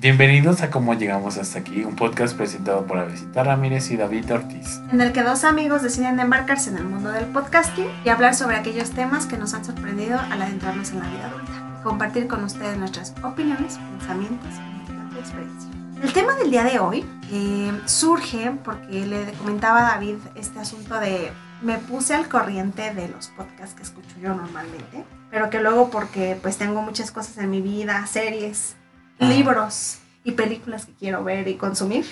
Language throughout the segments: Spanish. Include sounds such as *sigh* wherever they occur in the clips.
Bienvenidos a Cómo Llegamos Hasta Aquí, un podcast presentado por Avesita Ramírez y David Ortiz. En el que dos amigos deciden embarcarse en el mundo del podcasting y hablar sobre aquellos temas que nos han sorprendido al adentrarnos en la vida adulta. Compartir con ustedes nuestras opiniones, pensamientos y experiencia. El tema del día de hoy eh, surge porque le comentaba a David este asunto de me puse al corriente de los podcasts que escucho yo normalmente, pero que luego porque pues tengo muchas cosas en mi vida, series, libros y películas que quiero ver y consumir.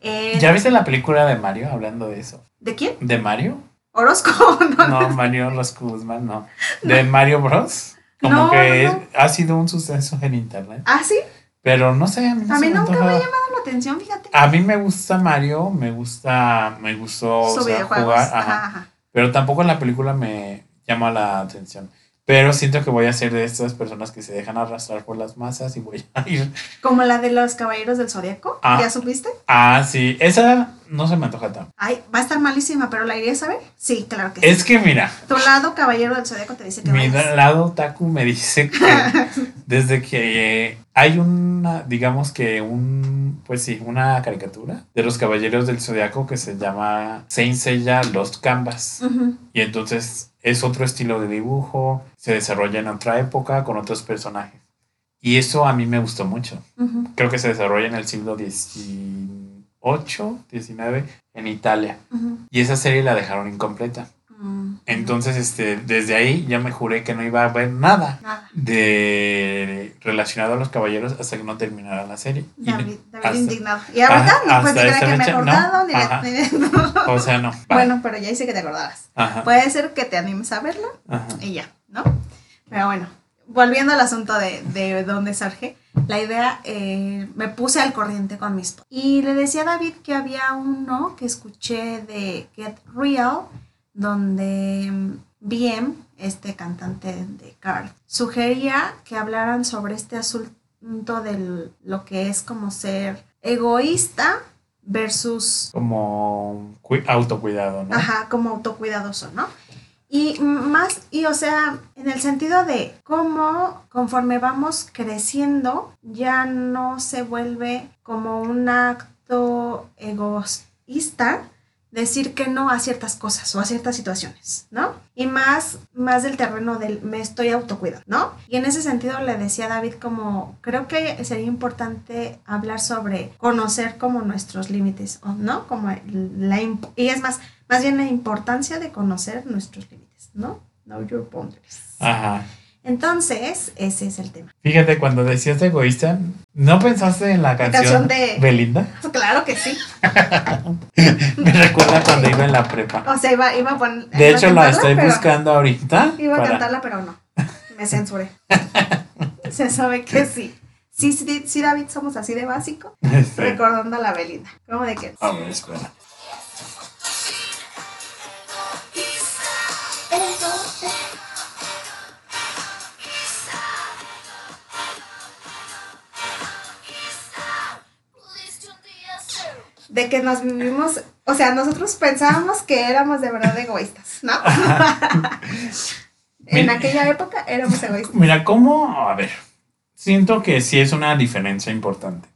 Eh, ¿Ya viste la película de Mario hablando de eso? ¿De quién? ¿De Mario? Orozco. *laughs* No, no Mario Los Guzmán, no. ¿De Mario Bros? Como No, que es- ha sido un suceso en internet. ¿Ah, sí? Pero no sé, a mí, no A mí nunca me ha llamado la atención, fíjate. A mí me gusta Mario, me gusta, me gustó Su o sea, jugar, ajá. Ajá, ajá. pero tampoco la película me llama la atención. Pero siento que voy a ser de estas personas que se dejan arrastrar por las masas y voy a ir. Como la de los Caballeros del Zodíaco. Ah. ¿Ya supiste? Ah, sí, esa no se me antoja tanto. Ay, va a estar malísima, pero ¿la irías a ver? Sí, claro que sí. Es que mira, Tu lado Caballero del Zodíaco te dice que mi vayas. lado taku me dice que *laughs* desde que hay una, digamos que un, pues sí, una caricatura de los Caballeros del Zodiaco que se llama Saint Seiya Lost Canvas. Y entonces es otro estilo de dibujo, se desarrolla en otra época con otros personajes. Y eso a mí me gustó mucho. Creo que se desarrolla en el siglo XVIII, XIX, en Italia. Y esa serie la dejaron incompleta. Mm. Entonces, este, desde ahí ya me juré que no iba a ver nada Nada. de relacionado a los caballeros hasta que no terminara la serie. Y- David, David hasta- indignado. Y ahorita no que me he fecha, no. acordado ni Ajá. le- *laughs* o sea, no. Bueno, pero ya hice que te acordaras. Ajá, Puede ser que te animes a verla ajá. y ya, ¿no? Pero bueno, volviendo al asunto de, de dónde surge, la idea, eh, me puse al corriente con mis... Y le decía a David que había uno que escuché de Get Real, donde mm, BM, este cantante de Card, sugería que hablaran sobre este asunto de lo que es como ser egoísta versus Como cui- autocuidado, ¿no? Ajá, como autocuidadoso, ¿no? Y más, y o sea, en el sentido de cómo conforme vamos creciendo, ya no se vuelve como un acto egoísta decir que no a ciertas cosas o a ciertas situaciones, ¿no? Y más, más del terreno del me estoy autocuidando, ¿no? Y en ese sentido le decía a David como, creo que sería importante hablar sobre conocer como nuestros límites, ¿o ¿no? Como la, y es más, más bien la importancia de conocer nuestros límites, ¿no? Know your boundaries. Ajá. Entonces, ese es el tema. Fíjate, cuando decías egoísta, ¿no pensaste en la canción, canción de- Belinda? *laughs* Claro que sí. *laughs* Me recuerda cuando iba en la prepa. O sea, iba, iba a poner... De hecho, la estoy buscando ahorita. Iba a cantarla, pero no. Me censuré. *laughs* Se sabe que sí. Sí, sí, sí, David, somos así de básico. Sí. Recordando a la Belinda. ¿Cómo de que? A ver, espera. De que nos vivimos, o sea, nosotros pensábamos que éramos de verdad egoístas, ¿no? *laughs* en Mira. aquella época éramos egoístas. Mira, ¿cómo? A ver, siento que sí es una diferencia importante.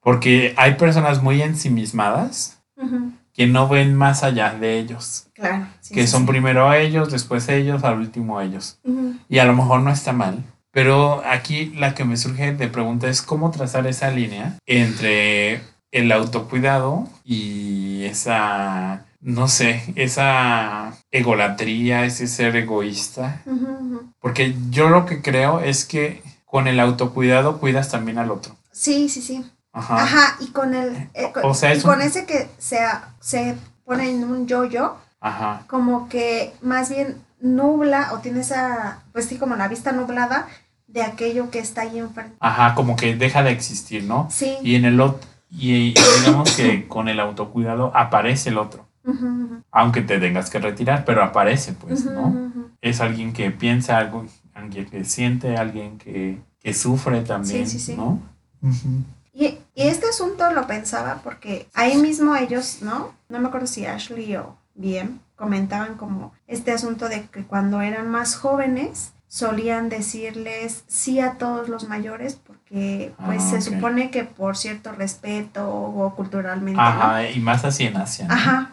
Porque hay personas muy ensimismadas ujú. Que no ven más allá de ellos. Claro. sí, que sí, son sí. primero ellos, después ellos, al último ellos. Y a lo mejor no está mal. Pero aquí la que me surge de pregunta es cómo trazar esa línea entre el autocuidado y esa, no sé, esa egolatría, ese ser egoísta. Porque yo lo que creo es que con el autocuidado cuidas también al otro. Sí, sí, sí. Ajá. Ajá, y con el eh, con, O sea, es y con un- ese que se, se pone en un yo-yo, Ajá. como que más bien nubla o tiene esa, pues sí, como la vista nublada de aquello que está ahí enfrente. Ajá, como que deja de existir, ¿no? Sí. Y en el otro, y, y digamos que con el autocuidado aparece el otro. Ujú. Aunque te tengas que retirar, pero aparece, pues, ¿no? Es alguien que piensa algo, alguien que siente, alguien que, que sufre también, Sí, sí, sí. ¿no? Y, y este asunto lo pensaba porque ahí mismo ellos, ¿no? No me acuerdo si Ashley o bien comentaban como este asunto de que cuando eran más jóvenes solían decirles sí a todos los mayores porque pues Ah, se ok. supone que por cierto respeto o culturalmente, ¿no? Ajá, y más así en Asia. ¿no? Ajá,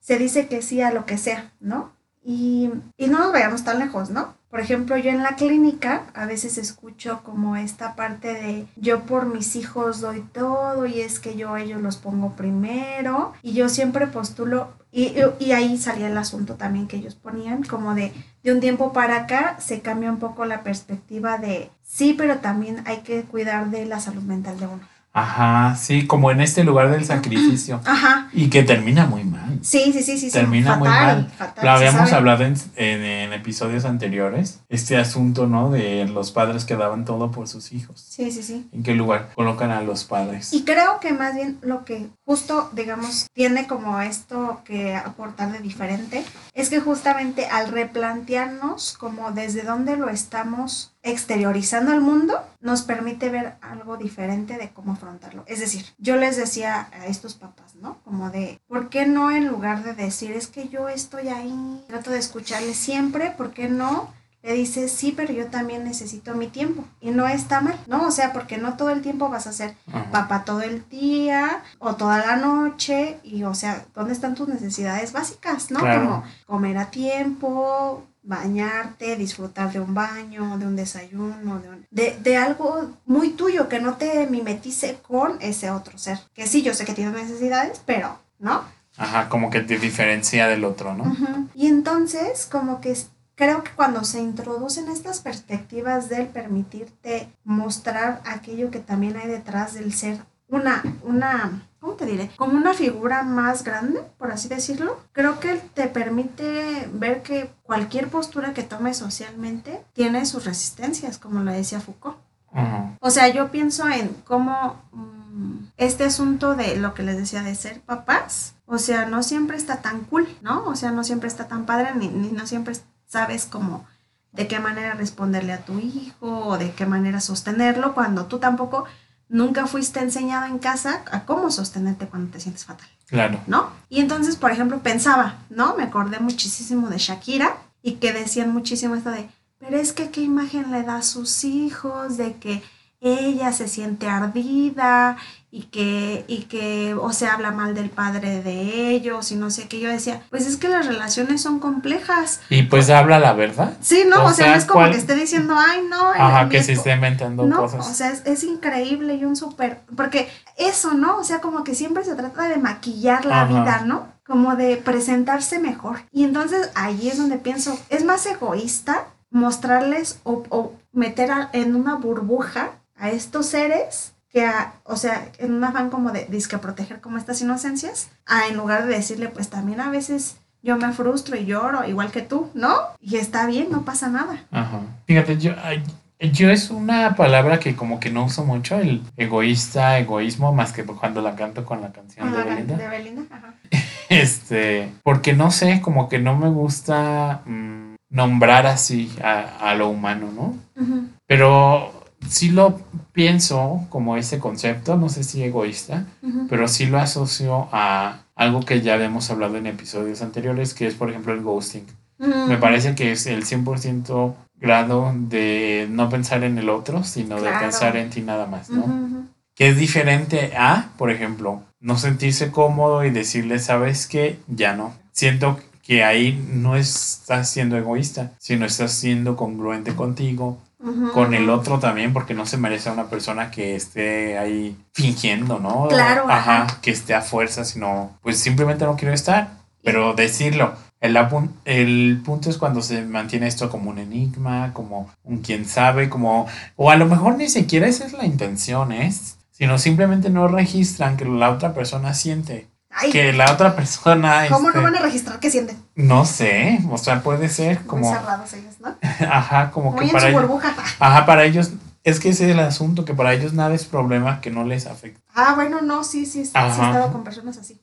se dice que sí a lo que sea, ¿no? Y, y no nos vayamos tan lejos, ¿no? Por ejemplo, yo en la clínica a veces escucho como esta parte de yo por mis hijos doy todo y es que yo ellos los pongo primero y yo siempre postulo y, y- y ahí salía el asunto también que ellos ponían como de de un tiempo para acá se cambia un poco la perspectiva de sí, pero también hay que cuidar de la salud mental de uno. Ajá, sí, como en este lugar del sacrificio. *clears throat* Ajá, Y que termina muy mal. sí, sí, sí, sí. Termina muy mal. fatal, Lo habíamos hablado en, en- en episodios anteriores. Este asunto, ¿no? De los padres que daban todo por sus hijos. Sí, sí, sí. ¿En qué lugar colocan a los padres? Y creo que más bien lo que justo, digamos, tiene como esto que aportar de diferente, es que justamente al replantearnos como desde dónde lo estamos exteriorizando al mundo, nos permite ver algo diferente de cómo afrontarlo. Es decir, yo les decía a estos papás, ¿no? Como de, ¿por qué no en lugar de decir, es que yo estoy ahí, trato de escucharles siempre, ¿por qué no? le dices, sí, pero yo también necesito mi tiempo. Y no está mal, ¿no? O sea, porque no todo el tiempo vas a ser Ajá. papá todo el día o toda la noche. Y, o sea, ¿dónde están tus necesidades básicas, no? Claro. Como comer a tiempo, bañarte, disfrutar de un baño, de un desayuno, de, un- de, de algo muy tuyo, que no te mimetice con ese otro ser. Que sí, yo sé que tiene necesidades, pero, ¿no? Ajá, como que te diferencia del otro, ¿no? Y entonces, como que creo que cuando se introducen estas perspectivas del permitirte mostrar aquello que también hay detrás del ser una, una, ¿cómo te diré? Como una figura más grande, por así decirlo. Creo que te permite ver que cualquier postura que tomes socialmente tiene sus resistencias, como lo decía Foucault. O sea, yo pienso en cómo mm, este asunto de lo que les decía de ser papás, o sea, no siempre está tan cool, ¿no? O sea, no siempre está tan padre, ni, ni no siempre sabes cómo, de qué manera responderle a tu hijo o de qué manera sostenerlo cuando tú tampoco nunca fuiste enseñado en casa a cómo sostenerte cuando te sientes fatal. Claro. ¿no? Y entonces, por ejemplo, pensaba, ¿no? Me acordé muchísimo de Shakira y que decían muchísimo esto de, pero es que qué imagen le da a sus hijos, de que ella se siente ardida y que, y que, o se habla mal del padre de ellos y no sé qué. Yo decía, pues es que las relaciones son complejas. Y pues habla la verdad. Sí, ¿no? O O, sea, sea, no es como ¿cuál- que esté diciendo, ay, no. Ajá, que se esté inventando no, cosas. o sea, es, es increíble y un súper, porque eso, ¿no? O sea, como que siempre se trata de maquillar la Ajá. vida, ¿no? Como de presentarse mejor. Y entonces ahí es donde pienso, es más egoísta mostrarles o, o meter a- en una burbuja a estos seres que, a- o sea, en un afán como de disque proteger como estas inocencias, a en lugar de decirle, pues también a veces yo me frustro y lloro, igual que tú, ¿no? Y está bien, no pasa nada. Ajá. Fíjate, yo, yo es una palabra que como que no uso mucho, el egoísta, egoísmo, más que cuando la canto con la canción Con de la Belinda. de Belinda, ajá. *laughs* Este, porque no sé, como que no me gusta mm, nombrar así a, a lo humano, ¿no? Ujú. Pero sí lo pienso como ese concepto, no sé si egoísta, Ujú. pero sí lo asocio a algo que ya habíamos hablado en episodios anteriores, que es por ejemplo el ghosting. Me Mm, parece que es el 100% grado de no pensar en el otro, sino de Claro. pensar en ti nada más, ¿no? ujú, ujú. Que es diferente a, por ejemplo, no sentirse cómodo y decirle, ¿sabes qué? Ya no. Siento que ahí no estás siendo egoísta, sino estás siendo congruente contigo, Con el otro también, porque no se merece a una persona que esté ahí fingiendo, ¿no? Claro, Ajá, ajá. que esté a fuerza, sino, pues simplemente no quiero estar, pero decirlo. El, el punto es cuando se mantiene esto como un enigma, como un quién sabe, como... O a lo mejor ni siquiera esa es la intención, ¿eh? Sino simplemente no registran que la otra persona siente. Ay, Que la otra persona... ¿Cómo este, no van a registrar qué sienten? No sé, o sea, puede ser Muy como... cerrados ellos, ¿no? *laughs* Ajá, como Muy que en para su ellos... burbuja. Ajá, para ellos, es que ese es el asunto, que para ellos nada es problema que no les afecte. Ah, bueno, no, sí, sí, sí, sí he estado con personas así.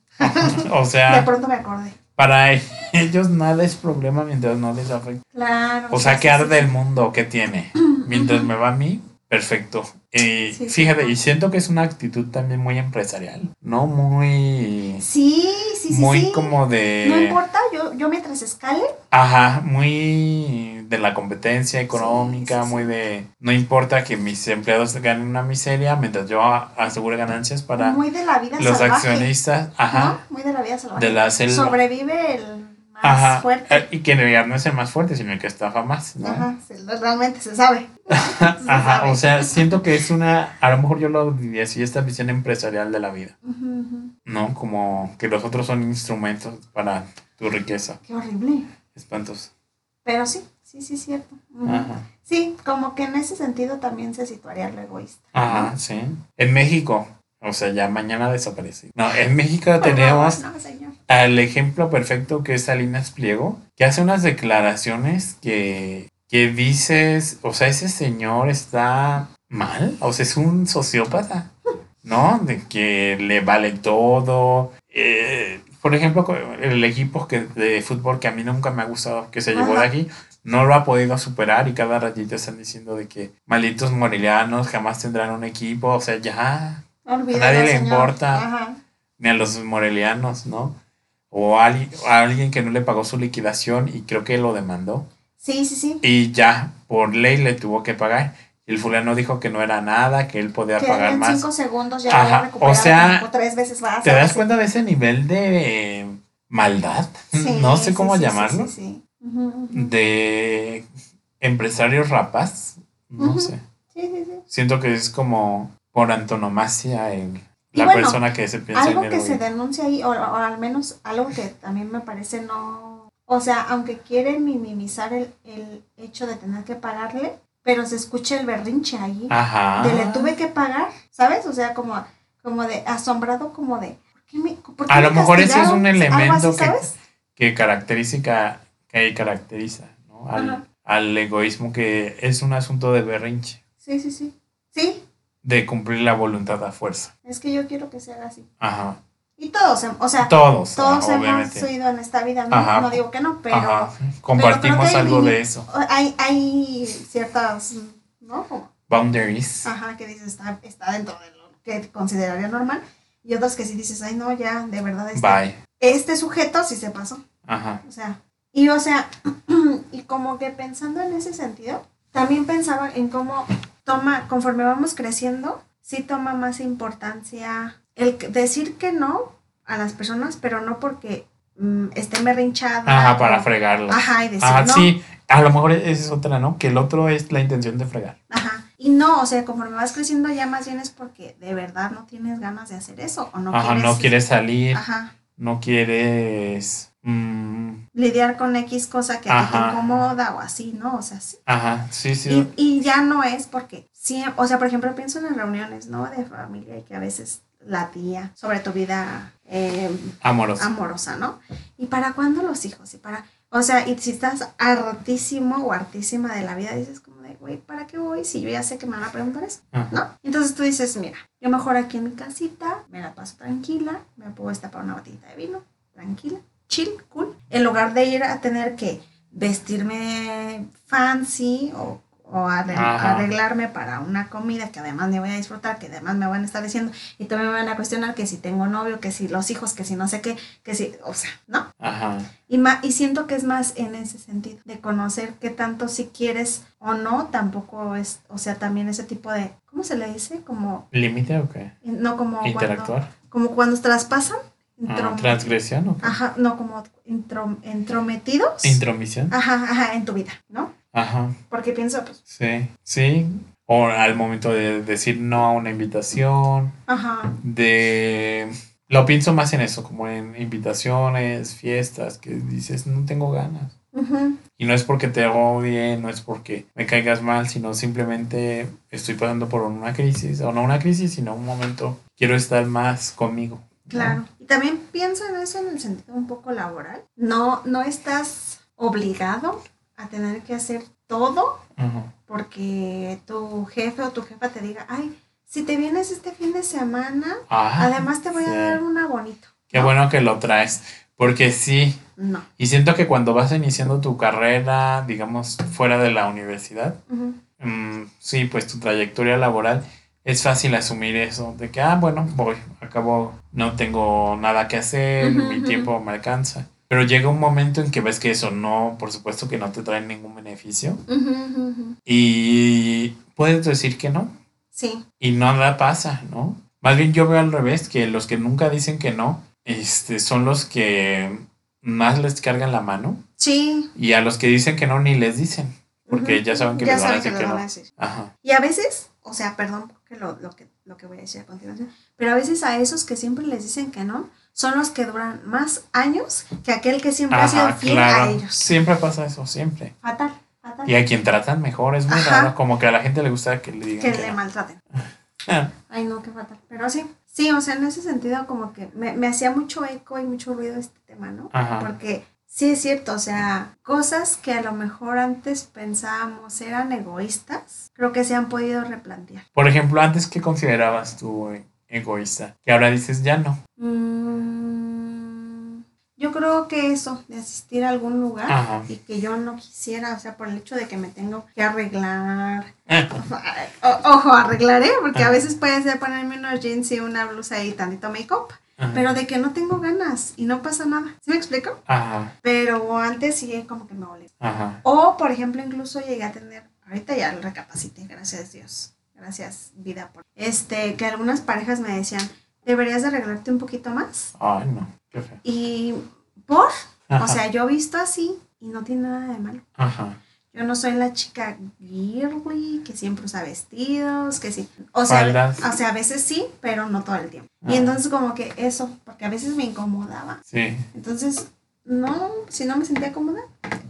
o *laughs* De sea, pronto me acordé. para *laughs* ellos nada es problema mientras no les afecte. Claro. O sea, sí, que arde sí. el mundo que tiene. Mientras me va a mí, perfecto. Sí, sí. fíjate, y siento que es una actitud también muy empresarial, ¿no? Muy... Sí, sí, sí, muy sí. como de... No importa, yo, yo mientras escale. Ajá, muy de la competencia económica, muy de... No importa que mis empleados ganen una miseria mientras yo asegure ganancias para muy de la vida los salvaje. accionistas. Ajá. ¿no? Muy de la vida salvaje. De la selva. Sobrevive el más Ajá. fuerte. eh, Y que en realidad no es el más fuerte, sino el que estafa más, ¿no? Ajá, realmente se sabe. *laughs* Se Ajá, sabe. o sea, siento que es una, a lo mejor yo lo diría así, esta visión empresarial de la vida, ujú. ¿no? Como que los otros son instrumentos para tu riqueza. Qué horrible. Espantos. Pero sí, sí, sí, cierto. Ujú. Ajá. Sí, como que en ese sentido también se situaría lo egoísta. Ajá, sí. En México, o sea, ya mañana desaparece. No, en México tenemos favor, No, señor. Al ejemplo perfecto que es Salinas Pliego, que hace unas declaraciones que, que dices, o sea, ese señor está mal, o sea, es un sociópata, ¿no? De que le vale todo. Eh, por ejemplo, el equipo que, de fútbol que a mí nunca me ha gustado, que se llevó de aquí, no lo ha podido superar y cada ratito están diciendo de que malditos morelianos jamás tendrán un equipo, o sea, ya Olvídalo, nadie le señor. importa. Ajá. ni a los morelianos, ¿no? O a, alguien que no le pagó su liquidación y creo que lo demandó. Sí, sí, sí. Y ya, por ley le tuvo que pagar. El fulano dijo que no era nada, que él podía Que pagar en más. cinco segundos ya Ajá, recuperado o sea, como tres veces más. ¿Te das cuenta de ese nivel de maldad? Sí, *laughs* no sé cómo sí, llamarlo. Sí, ujú. De empresarios rapaz. No sé. Sí, sí, sí. Siento que es como por antonomasia el, la bueno, persona que se piensa Algo en que el se denuncia ahí, o, o al menos algo que también me parece no... O sea, aunque quieren minimizar el, el hecho de tener que pagarle, pero se escucha el berrinche ahí. Ajá. De le tuve que pagar, ¿sabes? O sea, como, como de asombrado, como de... ¿por qué me, por qué A me lo mejor ese es un elemento así, que- ¿sabes? que caracteriza, que caracteriza ¿no? al, al egoísmo que es un asunto de berrinche, Sí, sí, sí. Sí, de cumplir la voluntad a fuerza. es que yo quiero que se haga así. Ajá. Y todos, o sea, Todos, todos ah, hemos obviamente. ido en esta vida, no, no digo que no, pero... Ajá. Compartimos hay algo de eso. Hay, hay ciertas, ¿no? Boundaries. ajá, que dices, está, está dentro de lo que consideraría normal. Y otras que sí dices, ay, no, ya, de verdad, este, Bye. este sujeto sí se pasó. Ajá. O sea, y o sea, *clears throat* y como que pensando en ese sentido, también pensaba en cómo toma, conforme vamos creciendo, sí toma más importancia el decir que no a las personas, pero no porque mm, estén berrinchadas. Ajá, para o- fregarla. Ajá, y decir Ajá, no. sí. A lo mejor esa es otra, ¿no? Que el otro es la intención de fregar. Ajá. Y no, o sea, conforme vas creciendo ya más bien es porque de verdad no tienes ganas de hacer eso o no Ajá, quieres no quieres salir, ajá, no quieres... mm, lidiar con X cosa que a ti te Ajá. incomoda o así, ¿no? O sea, sí. ajá, sí, sí. Y, y ya no es porque, sí, o sea, por ejemplo, pienso en las reuniones, ¿no? De familia y que a veces la tía sobre tu vida eh, Amoroso. amorosa, ¿no? ¿Y para cuándo los hijos? Y para, o sea, y si estás hartísimo o hartísima de la vida, dices como de, güey, ¿para qué voy? Si yo ya sé que me van a preguntar eso, Ajá. ¿no? Entonces tú dices, mira, yo mejor aquí en mi casita, me la paso tranquila, me puedo destapar una botellita de vino, tranquila, chill, cool, en lugar de ir a tener que vestirme fancy o, o Ajá. arreglarme para una comida que además me voy a disfrutar, que además me van a estar diciendo y también me van a cuestionar que si tengo novio, que si los hijos, que si no sé qué, que si, o sea, ¿no? Ajá. Y, ma- y siento que es más en ese sentido, de conocer qué tanto si quieres o no, tampoco es, o sea, también ese tipo de, ¿cómo se le dice? Como, ¿Límite o qué? no como cuando, Interactuar. como cuando traspasan, Ah, transgresión o qué? ajá, no como entrometidos, Intromisión. ajá, ajá, en tu vida, ¿no? Ajá. Porque pienso, pues, Sí, sí. O al momento de decir no a una invitación, ajá, de... Lo pienso más en eso, como en invitaciones, fiestas, que dices, no tengo ganas. ujú, Y no es porque te odie, no es porque me caigas mal, sino simplemente estoy pasando por una crisis, o no una crisis, sino un momento, quiero estar más conmigo. Claro. Y también pienso en eso en el sentido un poco laboral. No, no estás obligado a tener que hacer todo porque tu jefe o tu jefa te diga, ay, si te vienes este fin de semana, Ah, además te voy sí. a dar un abonito. Qué bueno que lo traes, porque sí, No. y siento que cuando vas iniciando tu carrera, digamos, fuera de la universidad. Mm, sí, pues tu trayectoria laboral, es fácil asumir eso, de que, ah, bueno, voy, acabo, no tengo nada que hacer, mi tiempo me alcanza. Pero llega un momento en que ves que eso no, por supuesto que no te trae ningún beneficio y puedes decir que no Sí, y nada pasa, ¿no? Más bien yo veo al revés, que los que nunca dicen que no, este, son los que más les cargan la mano sí. y a los que dicen que no ni les dicen, porque ya saben que Ya les van a decir que van no. a decir. Ajá. Y a veces, o sea, perdón que lo, lo que lo que voy a decir a continuación, pero a veces a esos que siempre les dicen que no, son los que duran más años que aquel que siempre ha sido Ajá, fiel a ellos. Siempre pasa eso, siempre. Fatal, fatal. Y a quien tratan mejor, es muy Ajá. raro, como que a la gente le gusta que le digan que que le no. maltraten. Ah, *laughs* Ay, no, qué fatal. Pero sí, sí, o sea, en ese sentido como que me, me hacía mucho eco y mucho ruido este tema, ¿no? Ajá. Porque sí es cierto, o sea, cosas que a lo mejor antes pensábamos eran egoístas, creo que se han podido replantear. Por ejemplo, antes, ¿qué considerabas tú eh, egoísta? Que ahora dices, ya no. Mm, yo creo que eso, de asistir a algún lugar Ajá. y que yo no quisiera, o sea, por el hecho de que me tengo que arreglar. *laughs* O- ojo, arreglar, ¿eh? Porque a veces puede ser ponerme unos jeans y una blusa y tantito make-up, pero de que no tengo ganas y no pasa nada. ¿Sí me explico? Ajá. Pero antes sí como que me molesta. Ajá. O, por ejemplo, incluso llegué a tener, ahorita ya lo recapacité, gracias a Dios, gracias vida por, este, que algunas parejas me decían, deberías de arreglarte un poquito más. Ay, no. Qué feo. Y por, Ajá. o sea, yo visto así y no tiene nada de malo. Ajá. Yo no soy la chica girly que siempre usa vestidos, que sí. O sea, Faldas. o sea, a veces sí, pero no todo el tiempo. Ah. Y entonces como que eso, porque a veces me incomodaba. Sí. Entonces, no, si no me sentía cómoda,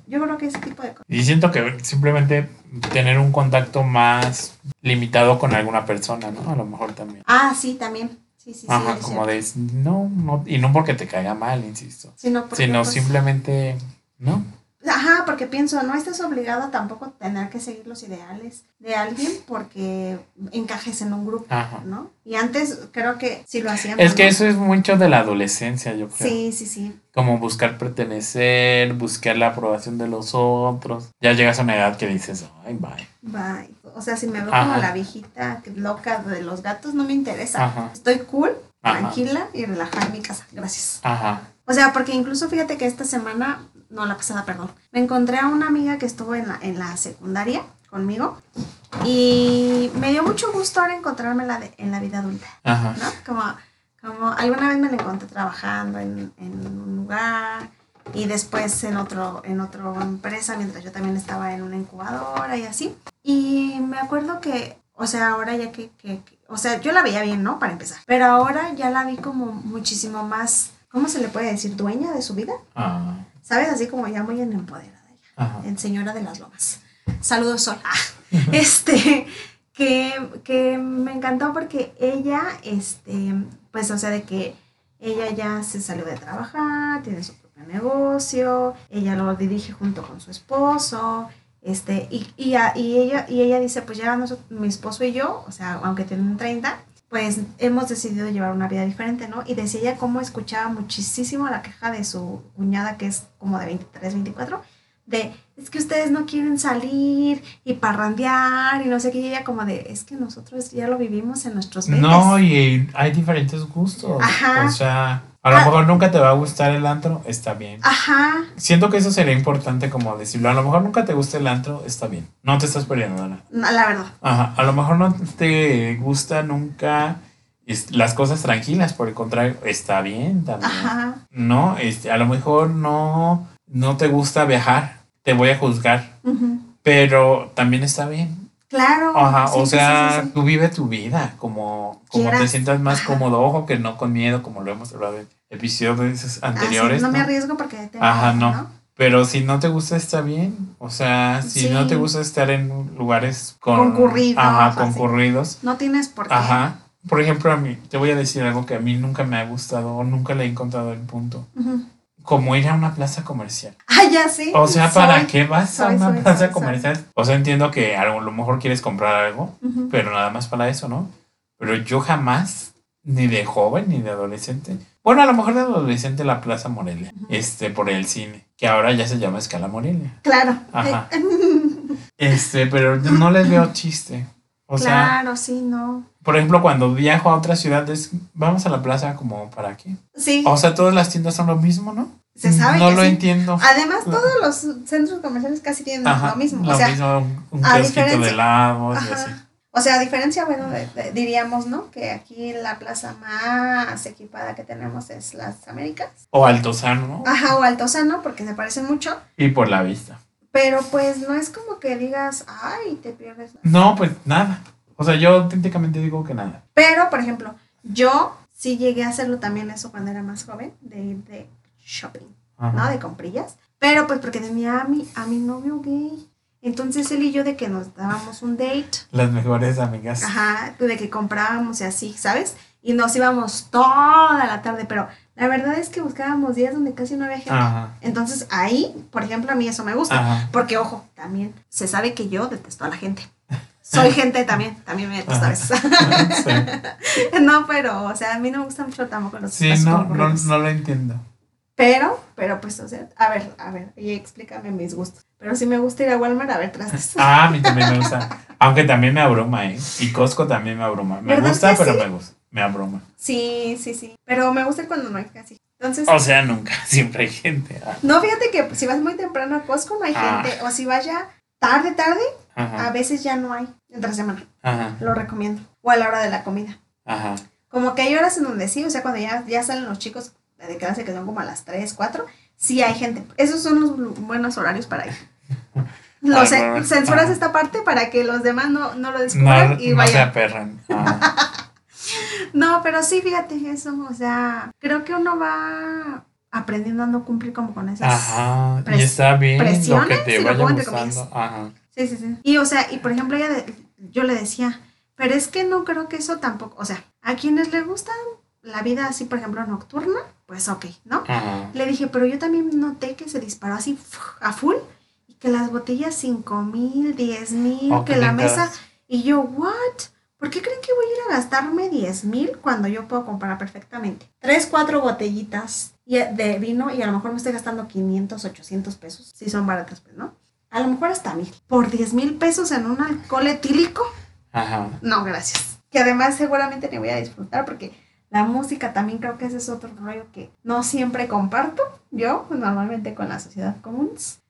yo creo que ese tipo de cosas. Y siento que simplemente tener un contacto más limitado con alguna persona, ¿no? A lo mejor también. Ah, sí, también. Sí, sí, sí. Ajá, es como de, no, no, y no porque te caiga mal, insisto, Sino, porque, sino pues, simplemente, ¿no? Ajá, porque pienso, no estás obligado tampoco a tener que seguir los ideales de alguien porque encajes en un grupo, Ajá. ¿no? Y antes creo que sí lo hacían. Es que eso es mucho de la adolescencia, yo creo. Sí, sí, sí. Como buscar pertenecer, buscar la aprobación de los otros. Ya llegas a una edad que dices, ay, bye. Bye. O sea, si me veo Ajá. como la viejita loca de los gatos, no me interesa. Ajá. Estoy cool, tranquila y relajada en mi casa. Gracias. Ajá. O sea, porque incluso fíjate que esta semana, no la pasada, perdón, me encontré a una amiga que estuvo en la, en la secundaria conmigo y me dio mucho gusto ahora encontrármela de- en la vida adulta, Ajá. ¿no? Como, como alguna vez me la encontré trabajando en, en un lugar y después en otro en otra empresa mientras yo también estaba en una incubadora y así. Y me acuerdo que, o sea, ahora ya que, que- que- o sea, yo la veía bien, ¿no? Para empezar. Pero ahora ya la vi como muchísimo más, ¿cómo se le puede decir? Dueña de su vida. Ah, ¿Sabes? Así como ya muy en empoderada. ya. En Señora de las Lomas. Saludos, Sol. Ah, *laughs* este, que, que me encantó porque ella, este, pues, o sea, de que ella ya se salió de trabajar, tiene su propio negocio, ella lo dirige junto con su esposo, este, y, y, y ella, y ella dice, pues ya noso- mi esposo y yo, o sea, aunque tienen 30, pues hemos decidido llevar una vida diferente, ¿no? Y decía ella cómo escuchaba muchísimo la queja de su cuñada, que es como de 23, 24, de, es que ustedes no quieren salir y parrandear y no sé qué, y ella como de, es que nosotros ya lo vivimos en nuestros 20. No, y hay diferentes gustos. Ajá. O sea, a lo Ah. mejor nunca te va a gustar el antro, está bien. Ajá, Siento que eso sería importante como decirlo. A lo mejor nunca te gusta el antro, está bien. No te estás perdiendo nada. no, la verdad. Ajá. A lo mejor no te gusta nunca las cosas tranquilas, por el contrario, está bien también. Ajá, No, este, a lo mejor no, no te gusta viajar, te voy a juzgar, ujú. pero también está bien. Claro. Ajá, sí, o sea, sí, sí, tú vive tu vida como, como te sientas más cómodo, ojo, que no con miedo, como lo hemos hablado en episodios Ah, anteriores. no, me ¿no? arriesgo porque te Ajá, no. Pero si no te gusta, está bien. O sea, si no te gusta estar en lugares con, Concurridos, Ajá, concurridos. No tienes por qué. Ajá. Por ejemplo, a mí, te voy a decir algo que a mí nunca me ha gustado o nunca le he encontrado el punto. Ujú. Como ir a una plaza comercial. Ah, ya sí. O sea, ¿para soy. qué vas a una soy, plaza comercial? O sea, entiendo que a lo mejor quieres comprar algo, pero nada más para eso, ¿no? Pero yo jamás, ni de joven ni de adolescente. Bueno, a lo mejor de adolescente la Plaza Morelia, este, por el cine, que ahora ya se llama Escala Morelia. Claro. Ajá. *laughs* Este, pero no les veo chiste. O sea, claro, sí, no. Por ejemplo, cuando viajo a otras ciudades, vamos a la plaza como para qué. Sí, O sea, todas las tiendas son lo mismo, ¿no? se sabe No que lo sí. entiendo. Además, todos los centros comerciales casi tienen Ajá, lo mismo. Lo o sea, mismo, un, a kiosquito de diferencia- helados y así. O sea, a diferencia, bueno, de- de- diríamos, ¿no? Que aquí la plaza más equipada que tenemos es las Américas. O Altozano, ¿no? Ajá, o Altozano, porque se parecen mucho. Y por la vista. Pero pues no es como que digas, ay, te pierdes. nada". No, pues nada. O sea, yo auténticamente digo que nada. Pero, por ejemplo, yo sí llegué a hacerlo también eso cuando era más joven, de ir de shopping, Ajá. ¿no? De comprillas. Pero pues porque tenía a mi, a mi novio gay. Entonces él y yo de que nos dábamos un date, Las mejores amigas. ajá, de que comprábamos y así, ¿sabes? Y nos íbamos toda la tarde, pero la verdad es que buscábamos días donde casi no había gente. Ajá. Entonces ahí, por ejemplo, a mí eso me gusta. Ajá. Porque, ojo, también se sabe que yo detesto a la gente. Soy gente también, también me a veces. *laughs* Sí, *laughs* no, pero, o sea, a mí no me gustan mucho tampoco los Sí, no, no, lo entiendo. Pero, pero pues, o sea, a ver, a ver, y explícame mis gustos. Pero sí me gusta ir a Walmart a ver trastes. *laughs* Ah, a mí también me gusta. Aunque también me abruma, ¿eh? Y Costco también me abruma. Me ¿Verdad gusta, pero sí? me gusta. Me abruma. Sí, sí, sí. Pero me gusta cuando no hay casi. Entonces, O sea, nunca. Siempre hay gente. Ah, no, fíjate que si vas muy temprano a Costco no hay Ah. gente. O si vas ya tarde, tarde, a veces ya no hay entre semana. Ajá. Lo recomiendo. O a la hora de la comida. Ajá. Como que hay horas en donde sí, o sea, cuando ya, ya salen los chicos de clase que son como a las 3, 4, sí hay gente. Esos son los bu- buenos horarios para ir. *laughs* Lo Ay, censuras esta parte para que los demás no, no lo descubran No, y no se vayan. aperran. *laughs* Ah, No, pero sí, fíjate eso, o sea, creo que uno va aprendiendo a no cumplir como con esas... Ajá. Y está bien lo que te si vaya gustando. Ajá. Sí, sí, sí. Y o sea, y por ejemplo, ella de- yo le decía, pero es que no creo que eso tampoco, o sea, a quienes les gusta la vida así, por ejemplo, nocturna, pues ok, ¿no? Ajá. Le dije, pero yo también noté que se disparó así a full y que las botellas 5 mil, 10 mil, Oh, que la mesa. Y yo, ¿what? ¿Por qué creen que voy a ir a gastarme 10 mil cuando yo puedo comprar perfectamente? Tres, cuatro botellitas y- de vino y a lo mejor me estoy gastando 500, 800 pesos. Si son baratas, pues, ¿no? A lo mejor hasta mil. Por 10 mil pesos en un alcohol etílico. Ajá. No, gracias. Que además seguramente ni voy a disfrutar porque la música también creo que ese es otro rollo que no siempre comparto yo, normalmente con la sociedad.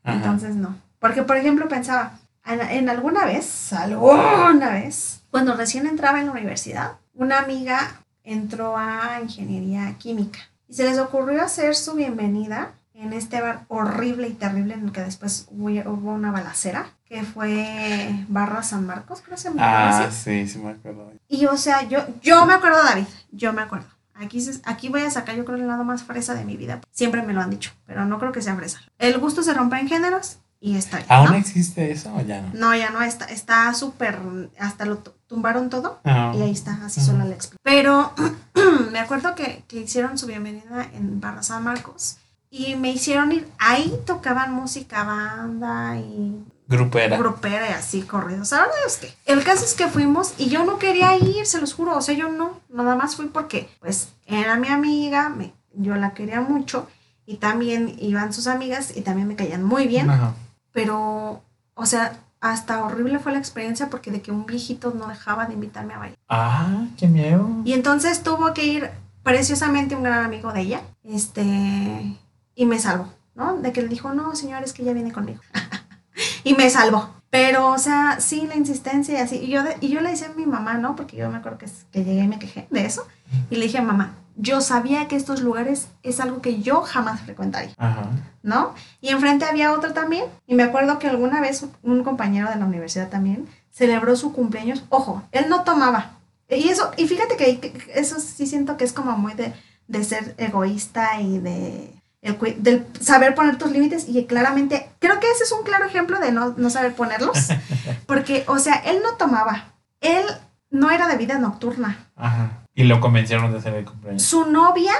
Ajá. Entonces no. Porque, por ejemplo, pensaba, en, en alguna vez, alguna vez, cuando recién entraba en la universidad, una amiga entró a ingeniería química y se les ocurrió hacer su bienvenida en este bar horrible y terrible en el que después hubo, una balacera, que fue Barra San Marcos, creo que se llama Ah, sí, sí me acuerdo. Y o sea, yo, yo me acuerdo, David, yo me acuerdo. Aquí, se- aquí voy a sacar, yo creo, el lado más fresa de mi vida. Siempre me lo han dicho, pero no creo que sea fresa. El gusto se rompe en géneros y está bien. ¿Aún ¿no? existe eso o ya no? No, ya no, está está súper, hasta lo tu- tumbaron todo Ah. y ahí está, así Ujú. solo le explico. Pero *clears throat* me acuerdo que, que hicieron su bienvenida en Barra San Marcos y me hicieron ir, ahí tocaban música banda y Grupera. grupera y así corridos. Verdad es que el caso es que fuimos y yo no quería ir, se los juro, o sea, yo no, nada más fui porque pues era mi amiga, me, yo la quería mucho y también iban sus amigas y también me caían muy bien, Ajá. pero, o sea, hasta horrible fue la experiencia porque de que un viejito no dejaba de invitarme a bailar. Ah, qué miedo. Y entonces tuvo que ir preciosamente un gran amigo de ella, este, y me salvó, ¿no? De que le dijo, no, señor, es que ella viene conmigo. *laughs* y me salvó. Pero, o sea, sí, la insistencia y así. Y yo, de- y yo le decía a mi mamá, ¿no? Porque yo me acuerdo que, que llegué y me quejé de eso. Y le dije, mamá, yo sabía que estos lugares es algo que yo jamás frecuentaría, Ajá. ¿no? Y enfrente había otro también. Y me acuerdo que alguna vez un compañero de la universidad también celebró su cumpleaños. Ojo, él no tomaba. Y eso, y fíjate que que eso sí siento que es como muy de, de ser egoísta y de el del saber poner tus límites y claramente creo que ese es un claro ejemplo de no, no saber ponerlos *laughs* porque o sea él no tomaba él no era de vida nocturna Ajá. Y lo convencieron de hacer el cumpleaños. su novia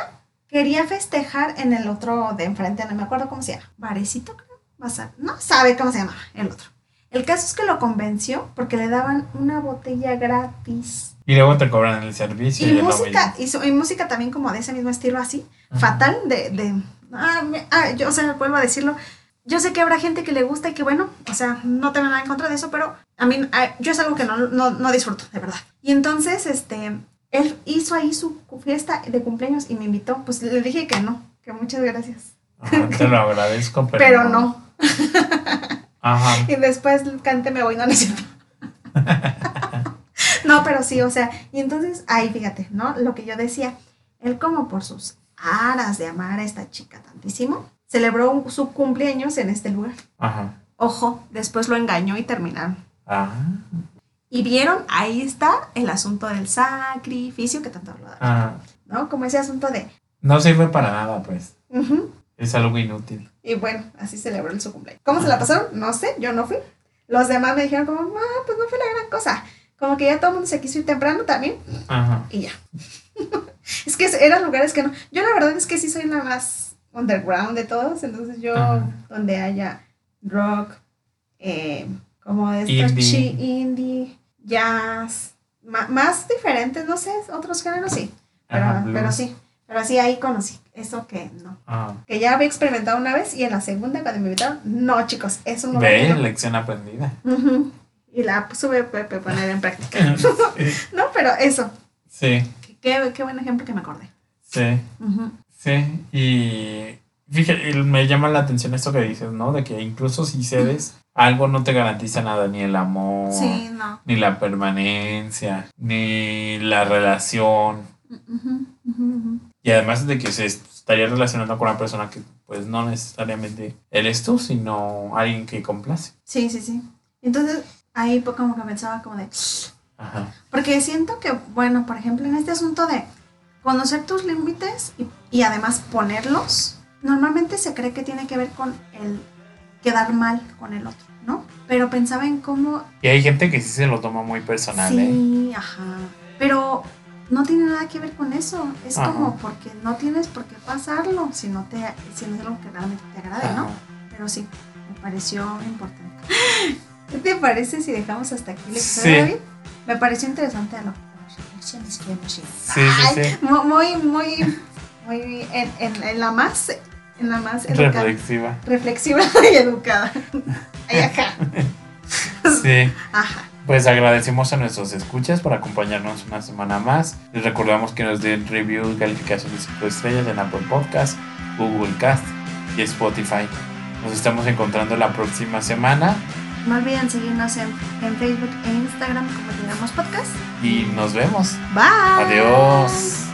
quería festejar en el otro de enfrente, no me acuerdo cómo se llama. Barecito, creo. No sabe cómo se llama el otro. El caso es que lo convenció porque le daban una botella gratis. Y luego te cobran el servicio y, Y música, y, música también como de ese mismo estilo así, Ajá. fatal, de, de ah, me- ah, yo, o sea, vuelvo a decirlo, yo sé que habrá gente que le gusta y que bueno, o sea, no tengo nada en contra de eso, pero a mí, a- yo es algo que no, no, no disfruto, de verdad. Y entonces, este, él hizo ahí su fiesta de cumpleaños y me invitó, pues le dije que no, que muchas gracias. Ajá, te lo *laughs* agradezco, pero, Pero no. Ajá. *laughs* Y después cante me voy, no, no es cierto. *laughs* No, pero sí, o sea, y entonces ahí fíjate, ¿no? Lo que yo decía, él como por sus aras de amar a esta chica tantísimo, celebró un- su cumpleaños en este lugar. Ajá. Ojo, después lo engañó y terminaron. Ah, Y vieron, ahí está el asunto del sacrificio que tanto hablaba, ah. ¿no? Como ese asunto de, No sirve para nada, pues. ujú, Es algo inútil. Y bueno, así celebró el su cumpleaños. ¿Cómo se la pasaron? No sé, yo no fui. Los demás me dijeron como, ah, pues no fue la gran cosa. Como que ya todo el mundo se quiso ir temprano también Ajá. y ya. *laughs* es que eran lugares que no. Yo la verdad es que sí soy la más underground de todos, entonces yo Ajá. donde haya rock, eh, como estos Indie. indie, jazz, más diferentes, no sé, otros géneros sí, pero, Ajá, pero sí, pero sí ahí conocí eso que no Ah. que ya había experimentado una vez y en la segunda cuando me invitaron, no chicos, eso no lo Ve, quiero. lección aprendida. Y la sube Pepe poner en práctica. *laughs* no, pero eso, Sí, qué, qué buen ejemplo que me acordé. sí, sí. Y fíjate, me llama la atención esto que dices, ¿no? De que incluso si cedes, algo no te garantiza nada, ni el amor, Sí, no. ni la permanencia, ni la relación. Ujú, ujú. Y además de que se estaría relacionando con una persona que pues no necesariamente eres tú, sino alguien que complace. Sí, sí, sí. Entonces ahí pues, como que pensaba como de... Ajá. Porque siento que, bueno, por ejemplo, en este asunto de conocer tus límites y, y además ponerlos, normalmente se cree que tiene que ver con el quedar mal con el otro, ¿no? Pero pensaba en cómo Y hay gente que sí se lo toma muy personal, ¿eh? Sí, ajá. Pero no tiene nada que ver con eso. Es Ajá. como porque no tienes por qué pasarlo si no, te, si no es algo que realmente te agrade, ¿no? Pero sí, me pareció importante. *laughs* ¿Qué te parece si dejamos hasta aquí el episodio, Sí. David? Me pareció interesante a lo. Sí, sí, sí. mu- Muy, muy, muy en, en- en la más, en la más educada- Reflexiva. reflexiva *laughs* y educada. Ay, ajá. Sí. Ajá. Pues agradecemos a nuestros escuchas por acompañarnos una semana más. Les recordamos que nos den review y calificación de 5 estrellas en Apple Podcast, Google Cast y Spotify. Nos estamos encontrando la próxima semana No olviden seguirnos en, en Facebook e Instagram como Llegamos Podcast. y nos vemos. Bye. Adiós.